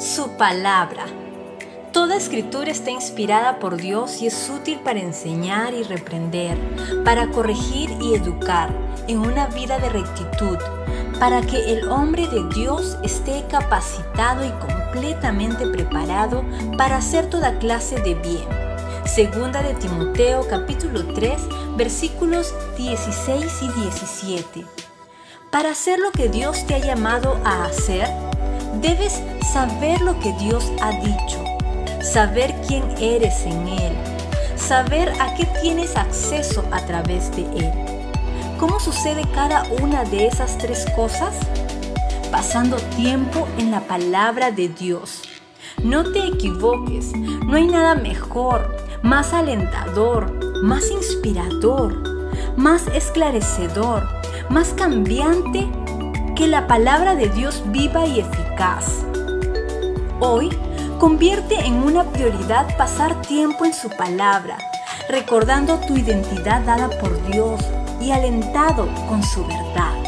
Su palabra. Toda escritura está inspirada por Dios y es útil para enseñar y reprender, para corregir y educar en una vida de rectitud, para que el hombre de Dios esté capacitado y completamente preparado para hacer toda clase de bien. Segunda de Timoteo capítulo 3 versículos 16 y 17. Para hacer lo que Dios te ha llamado a hacer, debes saber lo que Dios ha dicho, saber quién eres en Él, saber a qué tienes acceso a través de Él. ¿Cómo sucede cada una de esas tres cosas? Pasando tiempo en la palabra de Dios. No te equivoques, no hay nada mejor, más alentador, más inspirador, más esclarecedor, más cambiante que la palabra de Dios viva y eficaz. Hoy, convierte en una prioridad pasar tiempo en su palabra, recordando tu identidad dada por Dios y alentado con su verdad.